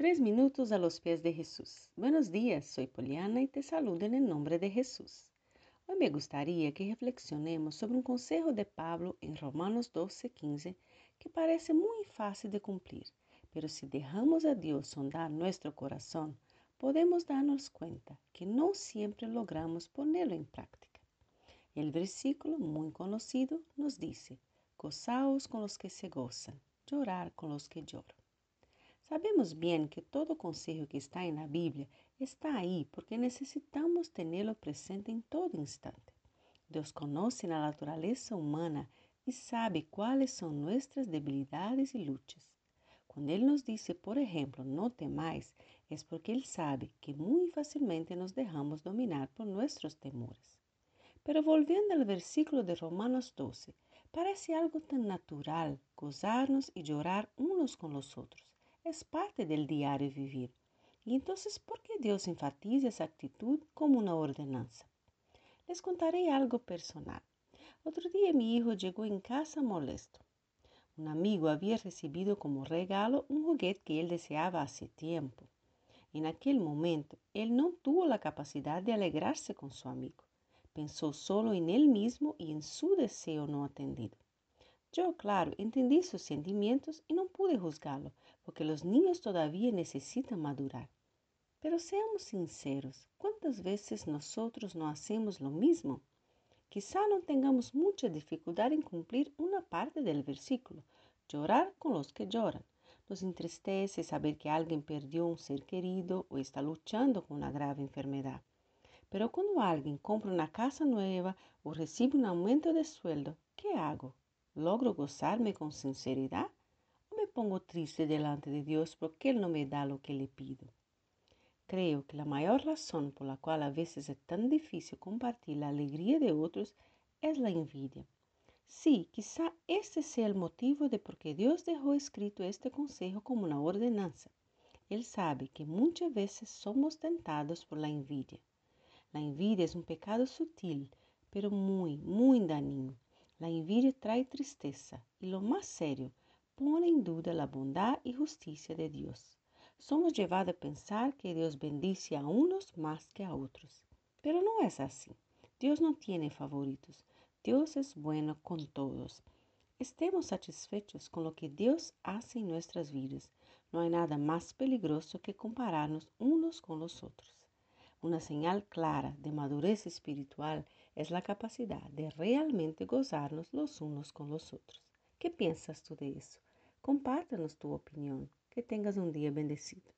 Tres minutos a los pies de Jesús. Buenos días, soy Poliana y te saludo en el nombre de Jesús. Hoy me gustaría que reflexionemos sobre un consejo de Pablo en Romanos 12:15 que parece muy fácil de cumplir, pero si dejamos a Dios sondar nuestro corazón, podemos darnos cuenta que no siempre logramos ponerlo en práctica. El versículo muy conocido nos dice, gozaos con los que se gozan, llorar con los que lloran. Sabemos bien que todo consejo que está en la Biblia está ahí porque necesitamos tenerlo presente en todo instante. Dios conoce la naturaleza humana y sabe cuáles son nuestras debilidades y luchas. Cuando Él nos dice, por ejemplo, no temáis, es porque Él sabe que muy fácilmente nos dejamos dominar por nuestros temores. Pero volviendo al versículo de Romanos 12, parece algo tan natural gozarnos y llorar unos con los otros es parte del diario vivir. Y entonces, ¿por qué Dios enfatiza esa actitud como una ordenanza? Les contaré algo personal. Otro día mi hijo llegó en casa molesto. Un amigo había recibido como regalo un juguete que él deseaba hace tiempo. En aquel momento, él no tuvo la capacidad de alegrarse con su amigo. Pensó solo en él mismo y en su deseo no atendido. Yo, claro, entendí sus sentimientos y no pude juzgarlo, porque los niños todavía necesitan madurar. Pero seamos sinceros, ¿cuántas veces nosotros no hacemos lo mismo? Quizá no tengamos mucha dificultad en cumplir una parte del versículo, llorar con los que lloran. Nos entristece saber que alguien perdió un ser querido o está luchando con una grave enfermedad. Pero cuando alguien compra una casa nueva o recibe un aumento de sueldo, ¿qué hago? ¿Logro gozarme con sinceridad o me pongo triste delante de Dios porque Él no me da lo que le pido? Creo que la mayor razón por la cual a veces es tan difícil compartir la alegría de otros es la envidia. Sí, quizá este sea el motivo de por qué Dios dejó escrito este consejo como una ordenanza. Él sabe que muchas veces somos tentados por la envidia. La envidia es un pecado sutil, pero muy, muy dañino. La envidia trae tristeza y lo más serio, pone en duda la bondad y justicia de Dios. Somos llevados a pensar que Dios bendice a unos más que a otros. Pero no es así. Dios no tiene favoritos. Dios es bueno con todos. Estemos satisfechos con lo que Dios hace en nuestras vidas. No hay nada más peligroso que compararnos unos con los otros. Una señal clara de madurez espiritual es la capacidad de realmente gozarnos los unos con los otros. ¿Qué piensas tú de eso? Compártanos tu opinión. Que tengas un día bendecido.